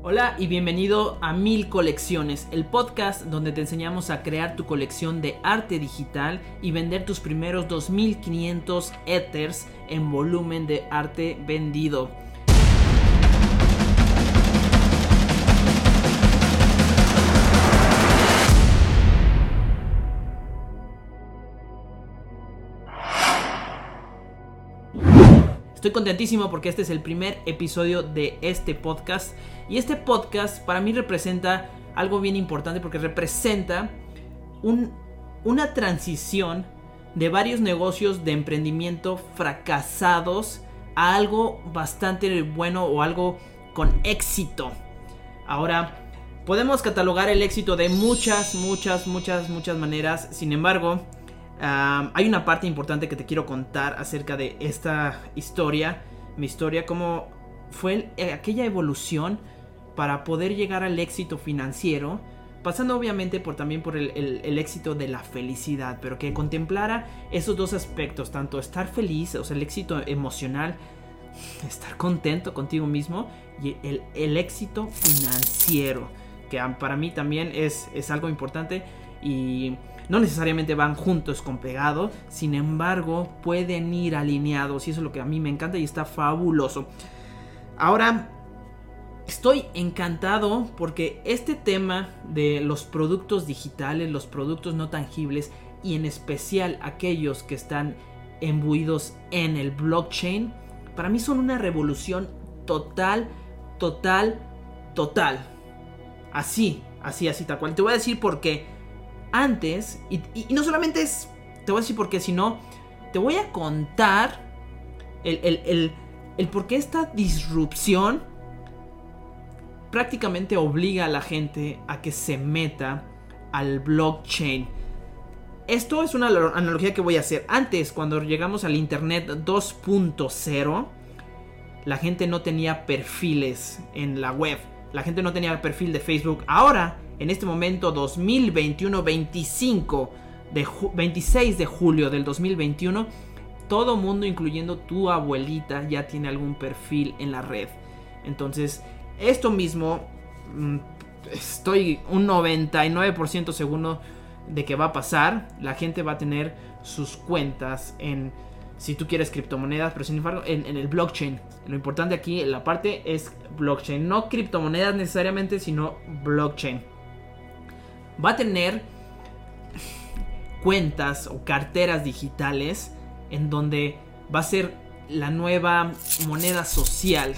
Hola y bienvenido a Mil Colecciones, el podcast donde te enseñamos a crear tu colección de arte digital y vender tus primeros 2500 Ethers en volumen de arte vendido. Estoy contentísimo porque este es el primer episodio de este podcast. Y este podcast para mí representa algo bien importante porque representa una transición de varios negocios de emprendimiento fracasados a algo bastante bueno o algo con éxito. Ahora, podemos catalogar el éxito de muchas, muchas, muchas, muchas maneras. Sin embargo, hay una parte importante que te quiero contar acerca de esta historia, mi historia, cómo fue eh, aquella evolución para poder llegar al éxito financiero, pasando obviamente por también por el, éxito de la felicidad, pero que contemplara esos dos aspectos, tanto estar feliz, o sea, el éxito emocional, estar contento contigo mismo, y el, el éxito financiero, que para mí también es, es algo importante y no necesariamente van juntos con pegado, sin embargo pueden ir alineados y eso es lo que a mí me encanta y está fabuloso. Ahora, estoy encantado porque este tema de los productos digitales, los productos no tangibles y en especial aquellos que están embuidos en el blockchain, para mí son una revolución total, total, total. Así, así, así, tal cual. Te voy a decir por qué antes, y, no solamente es, te voy a decir por qué, sino te voy a contar el, el, el, por qué esta disrupción prácticamente obliga a la gente a que se meta al blockchain. Esto es una analogía que voy a hacer. Antes, cuando llegamos al Internet 2.0, la gente no tenía perfiles en la web. La gente no tenía perfil de Facebook. Ahora en este momento 2021, 25 de 26 de julio del 2021, todo mundo, incluyendo tu abuelita, ya tiene algún perfil en la red. Entonces, esto mismo, mm, estoy un 99% seguro de que va a pasar. La gente va a tener sus cuentas en, si tú quieres criptomonedas, pero sin embargo, en, en el blockchain. Lo importante aquí, la parte es blockchain. No criptomonedas necesariamente, sino blockchain va a tener cuentas o carteras digitales en donde va a ser la nueva moneda social,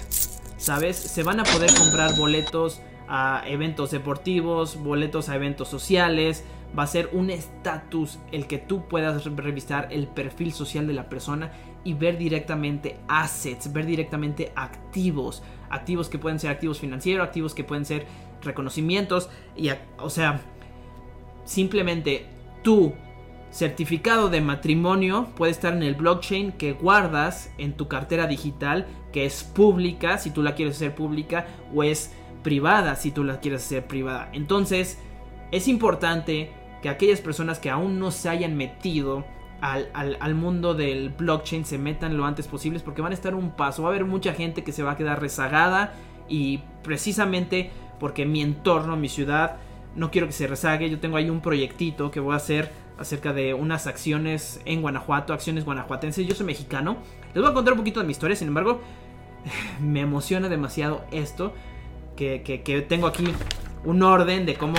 ¿sabes? Se van a poder comprar boletos a eventos deportivos, boletos a eventos sociales, va a ser un estatus el que tú puedas revisar el perfil social de la persona y ver directamente assets, ver directamente activos, activos que pueden ser activos financieros, activos que pueden ser reconocimientos y o sea, simplemente tu certificado de matrimonio puede estar en el blockchain que guardas en tu cartera digital que es pública si tú la quieres hacer pública o es privada si tú la quieres hacer privada. Entonces es importante que aquellas personas que aún no se hayan metido al, al, mundo del blockchain se metan lo antes posible porque van a estar un paso. Va a haber mucha gente que se va a quedar rezagada y precisamente porque mi entorno, mi ciudad, no quiero que se rezague. Yo tengo ahí un proyectito que voy a hacer acerca de unas acciones en Guanajuato, acciones guanajuatenses. Yo soy mexicano. Les voy a contar un poquito de mi historia, sin embargo, me emociona demasiado esto. Que, que tengo aquí un orden de cómo,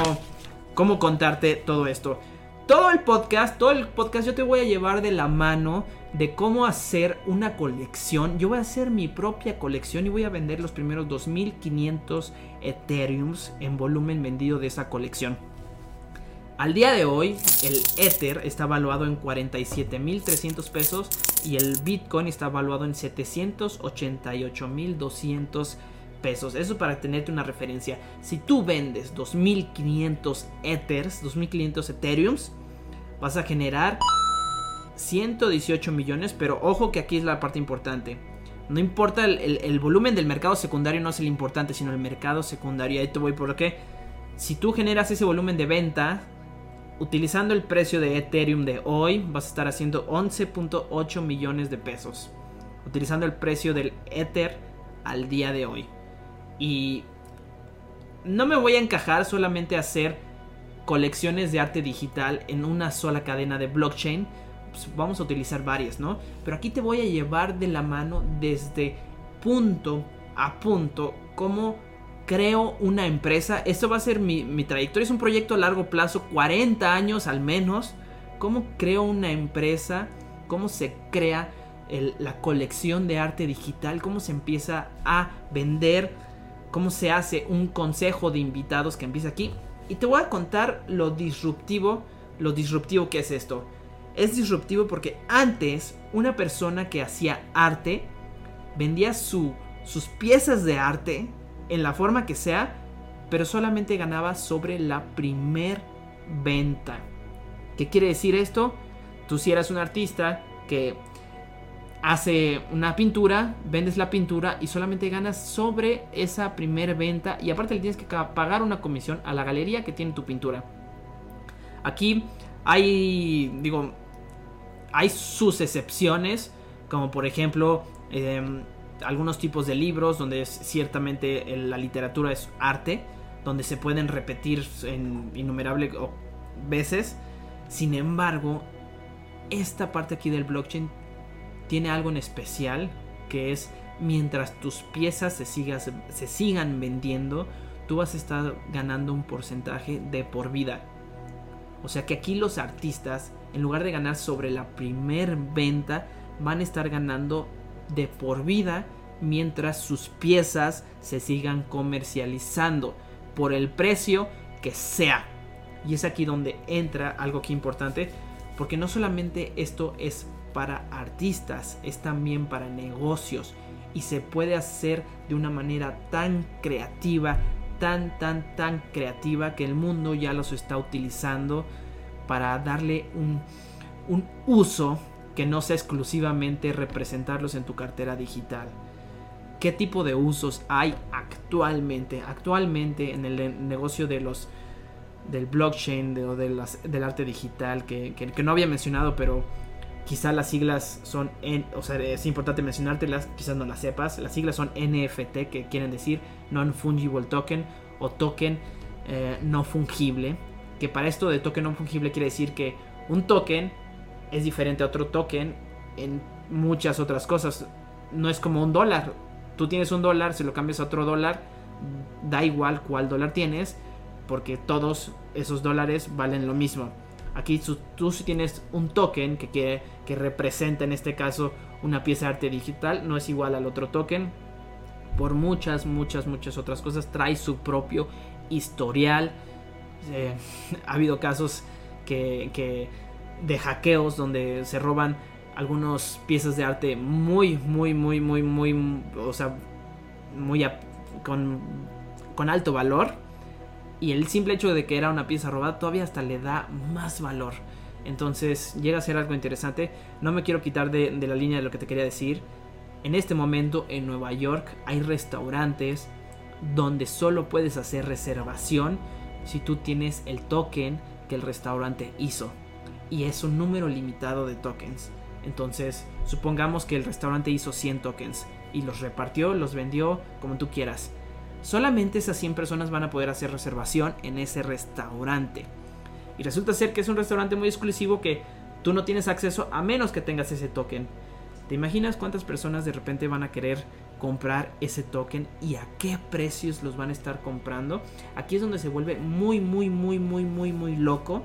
cómo contarte todo esto todo el podcast, todo el podcast yo te voy a llevar de la mano de cómo hacer una colección. Yo voy a hacer mi propia colección y voy a vender los primeros 2500 Ethereums en volumen vendido de esa colección. Al día de hoy, el Ether está valuado en 47.300 pesos y el Bitcoin está valuado en 788.200 pesos. Eso para tenerte una referencia. Si tú vendes 2.500 Ethers, 2.500 Ethereums, vas a generar 118 millones, pero ojo que aquí es la parte importante. No importa el, volumen del mercado secundario, no es el importante, sino el mercado secundario. Ahí te voy por qué. Si tú generas ese volumen de venta, utilizando el precio de Ethereum de hoy, vas a estar haciendo 11.8 millones de pesos. Utilizando el precio del Ether al día de hoy. Y no me voy a encajar solamente a hacer colecciones de arte digital en una sola cadena de blockchain. Pues vamos a utilizar varias, ¿no? Pero aquí te voy a llevar de la mano desde punto a punto cómo creo una empresa. Esto va a ser mi, mi, trayectoria. Es un proyecto a largo plazo, 40 años al menos. Cómo creo una empresa, cómo se crea la colección de arte digital, cómo se empieza a vender, cómo se hace un consejo de invitados que empieza aquí. Y te voy a contar lo disruptivo, lo disruptivo que es esto. Es disruptivo porque antes una persona que hacía arte vendía su, sus piezas de arte en la forma que sea, pero solamente ganaba sobre la primer venta. ¿Qué quiere decir esto? Tú si eras un artista que hace una pintura, vendes la pintura y solamente ganas sobre esa primera venta y aparte le tienes que pagar una comisión a la galería que tiene tu pintura. Aquí hay, digo, hay sus excepciones, como por ejemplo em, algunos tipos de libros donde ciertamente la literatura es arte, donde se pueden repetir en innumerables veces. Sin embargo, esta parte aquí del blockchain tiene algo en especial que es mientras tus piezas se, se sigan vendiendo, tú vas a estar ganando un porcentaje de por vida. O sea que aquí los artistas, en lugar de ganar sobre la primer venta, van a estar ganando de por vida mientras sus piezas se sigan comercializando por el precio que sea. Y es aquí donde entra algo que importante, porque no solamente esto es para artistas, es también para negocios y se puede hacer de una manera tan creativa, tan, tan, tan creativa que el mundo ya los está utilizando para darle un, un uso que no sea exclusivamente representarlos en tu cartera digital. ¿Qué tipo de usos hay actualmente? Actualmente en el negocio de los del blockchain o de, del arte digital que, que no había mencionado, pero Quizá las siglas son, en, o sea, es importante mencionártelas, quizás no las sepas. Las siglas son NFT, que quieren decir Non-Fungible Token o token eh, no fungible. Que para esto de token no fungible quiere decir que un token es diferente a otro token en muchas otras cosas. No es como un dólar. Tú tienes un dólar, si lo cambias a otro dólar, da igual cuál dólar tienes, porque todos esos dólares valen lo mismo. Aquí tú si tienes un token que, quiere, que representa en este caso una pieza de arte digital, no es igual al otro token. Por muchas, muchas, muchas otras cosas, trae su propio historial. Eh, ha habido casos que, de hackeos donde se roban algunas piezas de arte muy, muy, muy, muy, muy, o sea, muy con, con alto valor y el simple hecho de que era una pieza robada todavía hasta le da más valor. Entonces llega a ser algo interesante. No me quiero quitar de, la línea de lo que te quería decir. En este momento en Nueva York hay restaurantes donde solo puedes hacer reservación si tú tienes el token que el restaurante hizo. Y es un número limitado de tokens. Entonces, supongamos que el restaurante hizo 100 tokens y los repartió, los vendió como tú quieras solamente esas 100 personas van a poder hacer reservación en ese restaurante. Y resulta ser que es un restaurante muy exclusivo que tú no tienes acceso a menos que tengas ese token. ¿Te imaginas cuántas personas de repente van a querer comprar ese token y a qué precios los van a estar comprando? Aquí es donde se vuelve muy, muy, muy, muy, muy, muy loco.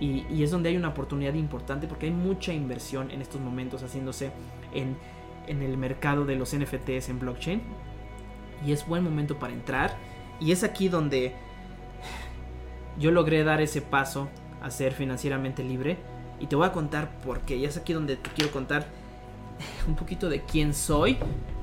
Y, y es donde hay una oportunidad importante porque hay mucha inversión en estos momentos haciéndose en, en el mercado de los NFTs en blockchain y es buen momento para entrar. Y es aquí donde yo logré dar ese paso a ser financieramente libre. Y te voy a contar por qué. Y es aquí donde te quiero contar un poquito de quién soy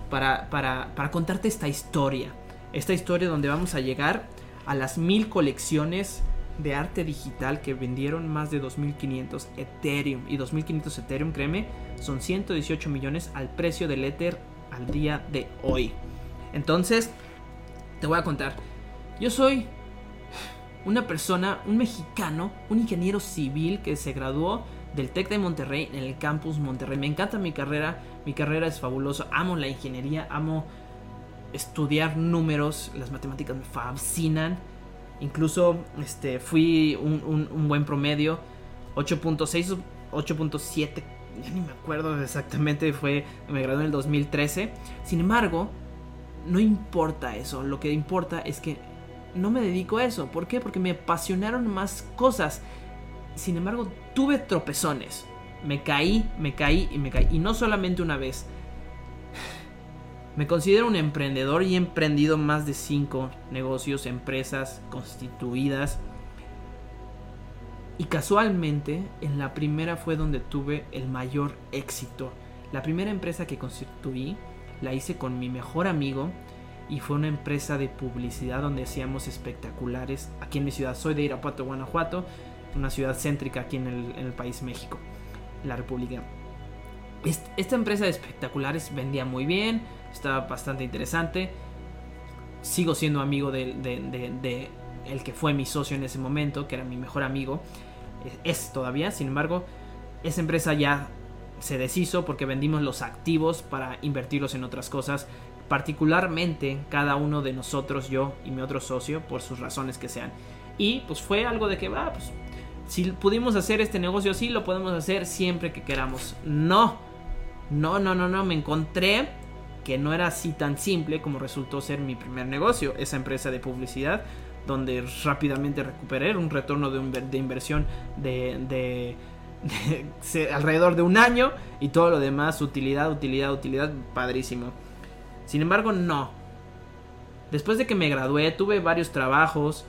para, para, para contarte esta historia. Esta historia donde vamos a llegar a las mil colecciones de arte digital que vendieron más de 2500 Ethereum. Y 2500 Ethereum, créeme, son 118 millones al precio del Ether al día de hoy. Entonces, te voy a contar. Yo soy una persona, un mexicano, un ingeniero civil que se graduó del TEC de Monterrey en el campus Monterrey. Me encanta mi carrera, mi carrera es fabulosa, amo la ingeniería, amo estudiar números, las matemáticas me fascinan. Incluso este, fui un, buen promedio, 8.6, 8.7, ya ni me acuerdo exactamente, fue, me gradué en el 2013. Sin embargo, no importa eso, lo que importa es que no me dedico a eso. ¿Por qué? Porque me apasionaron más cosas. Sin embargo, tuve tropezones. Me caí, me caí y me caí. Y no solamente una vez. Me considero un emprendedor y he emprendido más de 5 negocios, empresas constituidas. Y casualmente, en la primera fue donde tuve el mayor éxito. La primera empresa que constituí la hice con mi mejor amigo y fue una empresa de publicidad donde hacíamos espectaculares aquí en mi ciudad. Soy de Irapuato, Guanajuato, una ciudad céntrica aquí en el, país México, la República. Esta empresa de espectaculares vendía muy bien, estaba bastante interesante. Sigo siendo amigo de, el que fue mi socio en ese momento, que era mi mejor amigo. Es todavía, sin embargo, esa empresa ya se deshizo porque vendimos los activos para invertirlos en otras cosas particularmente cada uno de nosotros, yo y mi otro socio, por sus razones que sean. Y pues fue algo de que, va, pues si pudimos hacer este negocio así, lo podemos hacer siempre que queramos. No, no, no, no, no, me encontré que no era así tan simple como resultó ser mi primer negocio, esa empresa de publicidad, donde rápidamente recuperé un retorno de, inversión de, de, de alrededor de un año y todo lo demás, utilidad, utilidad, utilidad, padrísimo. Sin embargo, no. Después de que me gradué, tuve varios trabajos.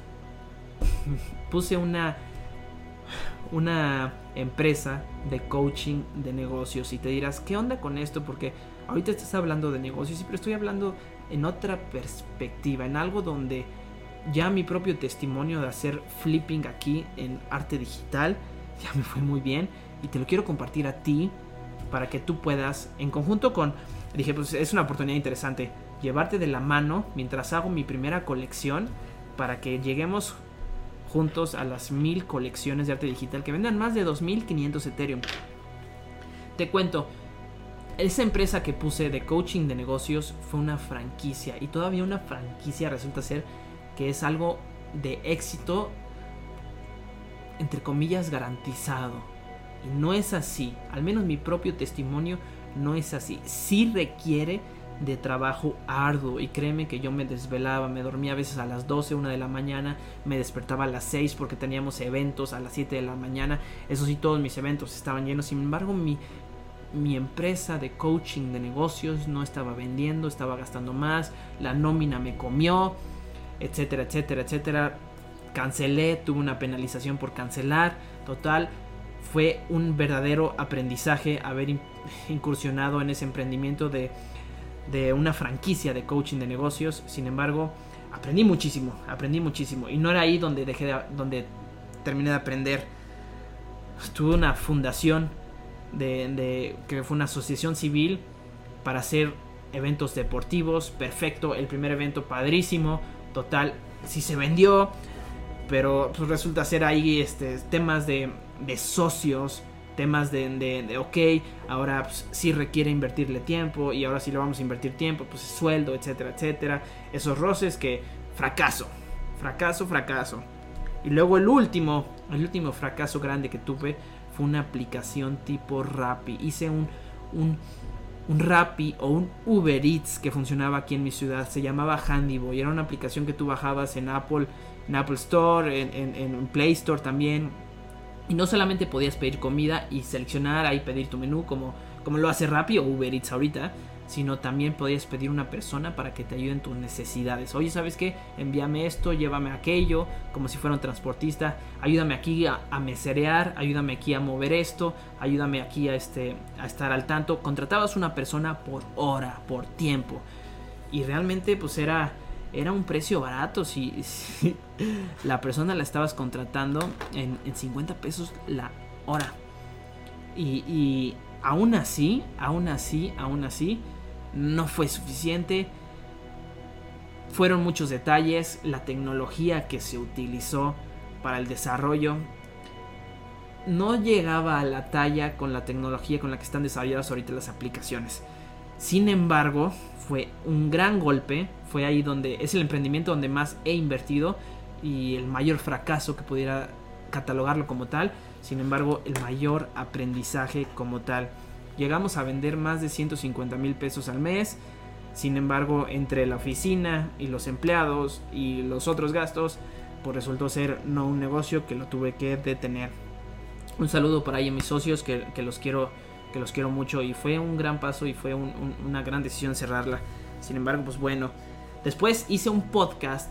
Puse una una empresa de coaching de negocios y te dirás, ¿qué onda con esto? Porque ahorita estás hablando de negocios, pero estoy hablando en otra perspectiva, en algo donde ya mi propio testimonio de hacer flipping aquí en arte digital ya me fue muy bien y te lo quiero compartir a ti para que tú puedas, en conjunto con dije, pues es una oportunidad interesante llevarte de la mano mientras hago mi primera colección para que lleguemos juntos a las mil colecciones de arte digital que vendan más de 2500 Ethereum. Te cuento, esa empresa que puse de coaching de negocios fue una franquicia y todavía una franquicia resulta ser que es algo de éxito entre comillas garantizado. Y no es así, al menos mi propio testimonio no es así. Sí requiere de trabajo arduo. Y créeme que yo me desvelaba, me dormía a veces a las 12, 1 de la mañana, me despertaba a las 6 porque teníamos eventos a las 7 de la mañana, eso sí, todos mis eventos estaban llenos, sin embargo mi, mi empresa de coaching de negocios no estaba vendiendo, estaba gastando más, la nómina me comió, etcétera, etcétera, etcétera, cancelé, tuve una penalización por cancelar, total, fue un verdadero aprendizaje haber incursionado en ese emprendimiento de, una franquicia de coaching de negocios. Sin embargo, aprendí muchísimo, aprendí muchísimo. Y no era ahí donde dejé donde terminé de aprender. Tuve una fundación de, que fue una asociación civil para hacer eventos deportivos. Perfecto, el primer evento padrísimo. Total, sí se vendió. Pero pues, resulta ser ahí este, temas de de socios, temas de, de, ok, ahora pues, sí requiere invertirle tiempo y ahora sí le vamos a invertir tiempo, pues sueldo, etcétera, etcétera. Esos roces que fracaso, fracaso, fracaso. Y luego el último, el último fracaso grande que tuve fue una aplicación tipo Rappi. Hice un, un, un Rappi o un Uber Eats que funcionaba aquí en mi ciudad. Se llamaba Handyboy. Era una aplicación que tú bajabas en Apple, en Apple Store, en, en, en Play Store también y no solamente podías pedir comida y seleccionar ahí pedir tu menú como, como lo hace Rappi o Uber Eats ahorita, sino también podías pedir una persona para que te ayude en tus necesidades. Oye, ¿sabes qué? Envíame esto, llévame aquello, como si fuera un transportista. Ayúdame aquí a, meserear, ayúdame aquí a mover esto, ayúdame aquí a, este, a estar al tanto. Contratabas una persona por hora, por tiempo. Y realmente pues era era un precio barato si, la persona la estabas contratando en, 50 pesos la hora. Y, y aún así, aún así, aún así, no fue suficiente. Fueron muchos detalles, la tecnología que se utilizó para el desarrollo no llegaba a la talla con la tecnología con la que están desarrolladas ahorita las aplicaciones. Sin embargo, fue un gran golpe, fue ahí donde es el emprendimiento donde más he invertido y el mayor fracaso que pudiera catalogarlo como tal, sin embargo el mayor aprendizaje como tal. Llegamos a vender más de 150 mil pesos al mes, sin embargo entre la oficina y los empleados y los otros gastos, pues resultó ser no un negocio que lo tuve que detener. Un saludo para ahí a mis socios que, los quiero que los quiero mucho y fue un gran paso y fue una gran decisión cerrarla. Sin embargo, pues bueno, después hice un podcast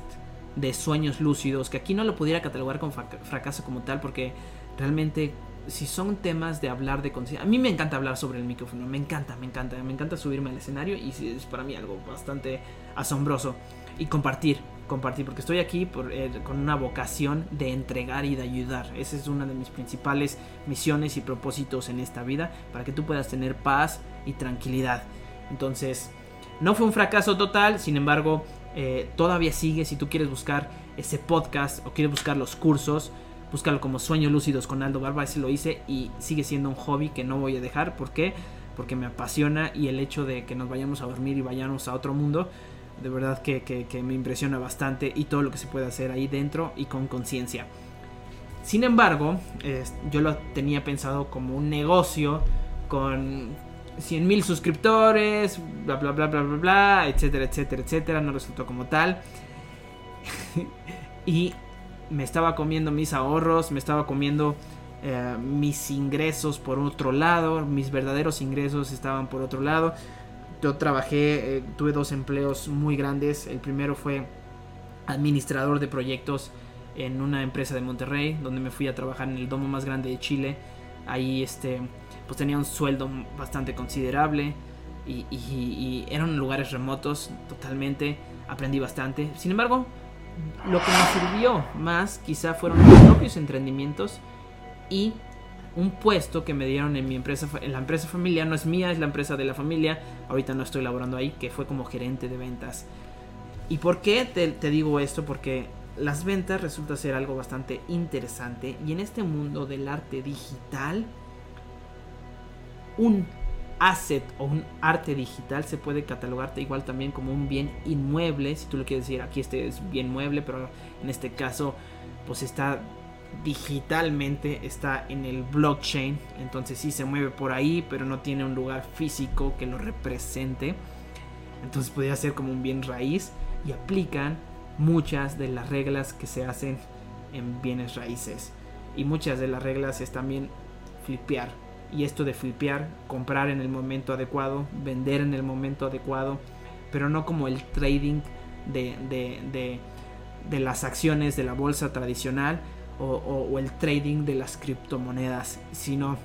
de sueños lúcidos, que aquí no lo pudiera catalogar como fracaso como tal, porque realmente si son temas de hablar de conciencia, a mí me encanta hablar sobre el micrófono, me encanta, me encanta, me encanta subirme al escenario y es para mí algo bastante asombroso y compartir, compartir, porque estoy aquí por, eh, con una vocación de entregar y de ayudar. Esa es una de mis principales misiones y propósitos en esta vida, para que tú puedas tener paz y tranquilidad. Entonces, no fue un fracaso total, sin embargo, eh, todavía sigue. Si tú quieres buscar ese podcast o quieres buscar los cursos, búscalo como Sueños Lúcidos con Aldo Barba. Ese lo hice y sigue siendo un hobby que no voy a dejar. ¿Por qué? Porque me apasiona y el hecho de que nos vayamos a dormir y vayamos a otro mundo, de verdad que, me impresiona bastante y todo lo que se puede hacer ahí dentro y con conciencia. Sin embargo, yo lo tenía pensado como un negocio con 100 mil suscriptores, bla, bla, bla, bla, bla, bla, etcétera, etcétera, etcétera. No resultó como tal. y me estaba comiendo mis ahorros, me estaba comiendo eh, mis ingresos por otro lado, mis verdaderos ingresos estaban por otro lado. Yo trabajé, eh, tuve dos empleos muy grandes. El primero fue administrador de proyectos en una empresa de Monterrey, donde me fui a trabajar en el domo más grande de Chile. Ahí este pues tenía un sueldo bastante considerable y, eran lugares remotos totalmente, aprendí bastante. Sin embargo, lo que me sirvió más quizá fueron mis propios emprendimientos y un puesto que me dieron en mi empresa, en la empresa familiar, no es mía, es la empresa de la familia, ahorita no estoy laborando ahí, que fue como gerente de ventas. ¿Y por qué te, te digo esto? Porque las ventas resulta ser algo bastante interesante y en este mundo del arte digital, un asset o un arte digital se puede catalogarte igual también como un bien inmueble, si tú lo quieres decir, aquí este es bien mueble, pero en este caso pues está digitalmente, está en el blockchain, entonces sí se mueve por ahí, pero no tiene un lugar físico que lo represente. Entonces podría ser como un bien raíz y aplican muchas de las reglas que se hacen en bienes raíces. Y muchas de las reglas es también flipear, y esto de flipear, comprar en el momento adecuado, vender en el momento adecuado, pero no como el trading de, de, las acciones de la bolsa tradicional o, el trading de las criptomonedas, sino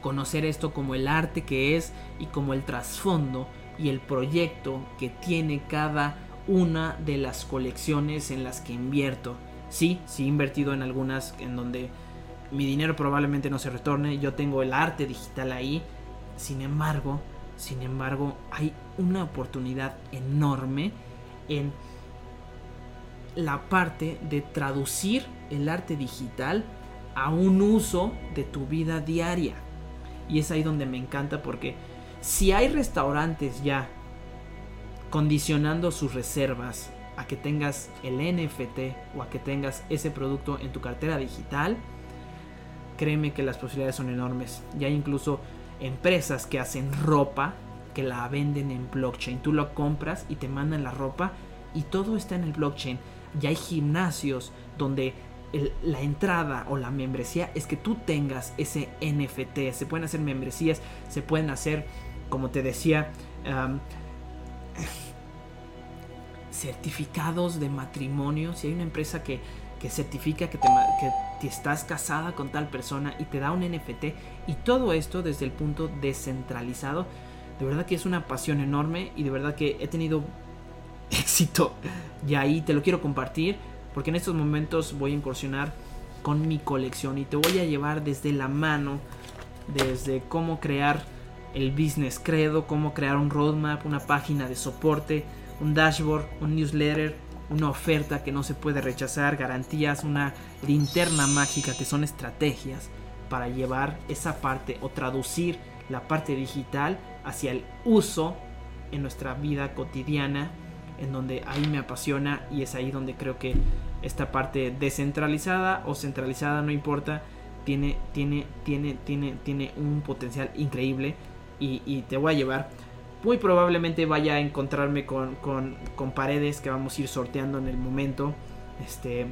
conocer esto como el arte que es y como el trasfondo y el proyecto que tiene cada una de las colecciones en las que invierto. Sí, sí he invertido en algunas en donde mi dinero probablemente no se retorne, yo tengo el arte digital ahí, sin embargo, sin embargo, hay una oportunidad enorme en la parte de traducir el arte digital a un uso de tu vida diaria. Y es ahí donde me encanta porque si hay restaurantes ya condicionando sus reservas a que tengas el NFT o a que tengas ese producto en tu cartera digital, créeme que las posibilidades son enormes. Ya hay incluso empresas que hacen ropa que la venden en blockchain. Tú lo compras y te mandan la ropa y todo está en el blockchain. Ya hay gimnasios donde la entrada o la membresía es que tú tengas ese NFT. Se pueden hacer membresías, se pueden hacer, como te decía, certificados de matrimonio. Si hay una empresa que que certifica que, te, que estás casada con tal persona y te da un NFT y todo esto desde el punto descentralizado. De verdad que es una pasión enorme y de verdad que he tenido éxito y ahí te lo quiero compartir porque en estos momentos voy a incursionar con mi colección y te voy a llevar desde la mano, desde cómo crear el business credo, cómo crear un roadmap, una página de soporte, un dashboard, un newsletter, una oferta que no se puede rechazar, garantías, una linterna mágica que son estrategias para llevar esa parte o traducir la parte digital hacia el uso en nuestra vida cotidiana, en donde ahí me apasiona y es ahí donde creo que esta parte descentralizada o centralizada, no importa, tiene, tiene, tiene, tiene, tiene un potencial increíble y, te voy a llevar. Muy probablemente vaya a encontrarme con, con, con, paredes que vamos a ir sorteando en el momento. Este,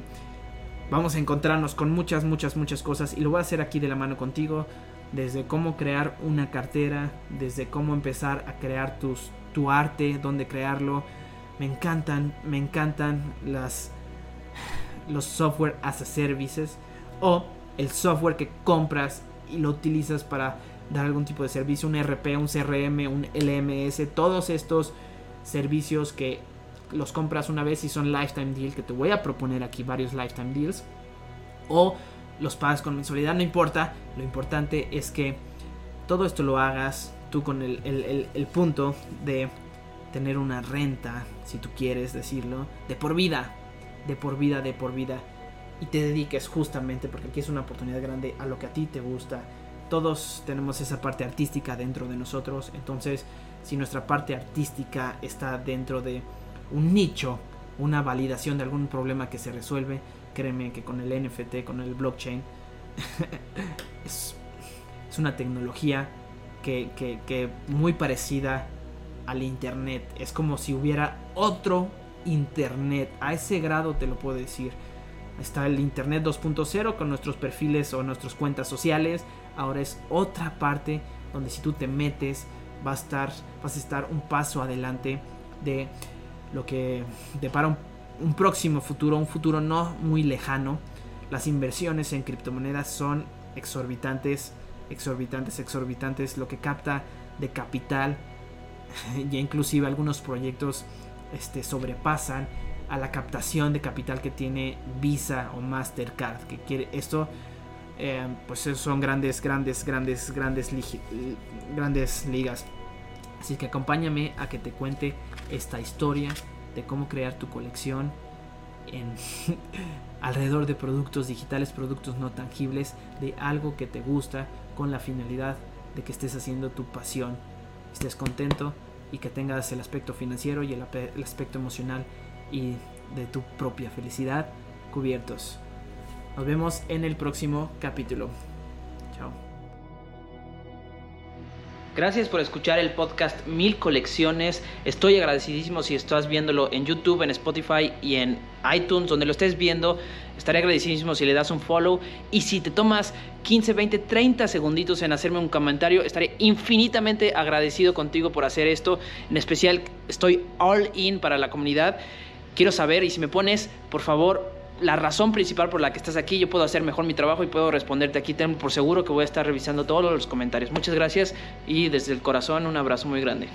vamos a encontrarnos con muchas, muchas, muchas cosas y lo voy a hacer aquí de la mano contigo. Desde cómo crear una cartera, desde cómo empezar a crear tus, tu arte, dónde crearlo. Me encantan, me encantan las, los software as a services o el software que compras y lo utilizas para dar algún tipo de servicio, un RP, un CRM, un LMS, todos estos servicios que los compras una vez y son lifetime deal, que te voy a proponer aquí varios lifetime deals, o los pagas con mensualidad, no importa, lo importante es que todo esto lo hagas tú con el, el punto de tener una renta, si tú quieres decirlo, de por vida, de por vida, de por vida y te dediques justamente, porque aquí es una oportunidad grande, a lo que a ti te gusta. Todos tenemos esa parte artística dentro de nosotros, entonces si nuestra parte artística está dentro de un nicho, una validación de algún problema que se resuelve, créeme que con el NFT, con el blockchain, es, una tecnología que, que muy parecida al Internet. Es como si hubiera otro Internet. A ese grado te lo puedo decir. Está el Internet 2.0 con nuestros perfiles o nuestras cuentas sociales. Ahora es otra parte donde si tú te metes vas a estar, vas a estar un paso adelante de lo que depara un, un próximo futuro, un futuro no muy lejano. Las inversiones en criptomonedas son exorbitantes, exorbitantes, exorbitantes. Lo que capta de capital, ya inclusive algunos proyectos este, sobrepasan a la captación de capital que tiene Visa o Mastercard. Que quiere esto, eh, pues son grandes, grandes, grandes, grandes, grandes ligas. Así que acompáñame a que te cuente esta historia de cómo crear tu colección en alrededor de productos digitales, productos no tangibles, de algo que te gusta con la finalidad de que estés haciendo tu pasión, estés contento y que tengas el aspecto financiero y el, aspecto emocional y de tu propia felicidad cubiertos. Nos vemos en el próximo capítulo. Chao. Gracias por escuchar el podcast Mil Colecciones. Estoy agradecidísimo si estás viéndolo en YouTube, en Spotify y en iTunes, donde lo estés viendo. Estaré agradecidísimo si le das un follow. Y si te tomas 15, 20, 30 segunditos en hacerme un comentario, estaré infinitamente agradecido contigo por hacer esto. En especial, estoy all in para la comunidad. Quiero saber y si me pones, por favor, la razón principal por la que estás aquí, yo puedo hacer mejor mi trabajo y puedo responderte aquí. Tengo por seguro que voy a estar revisando todos los comentarios. Muchas gracias y desde el corazón un abrazo muy grande.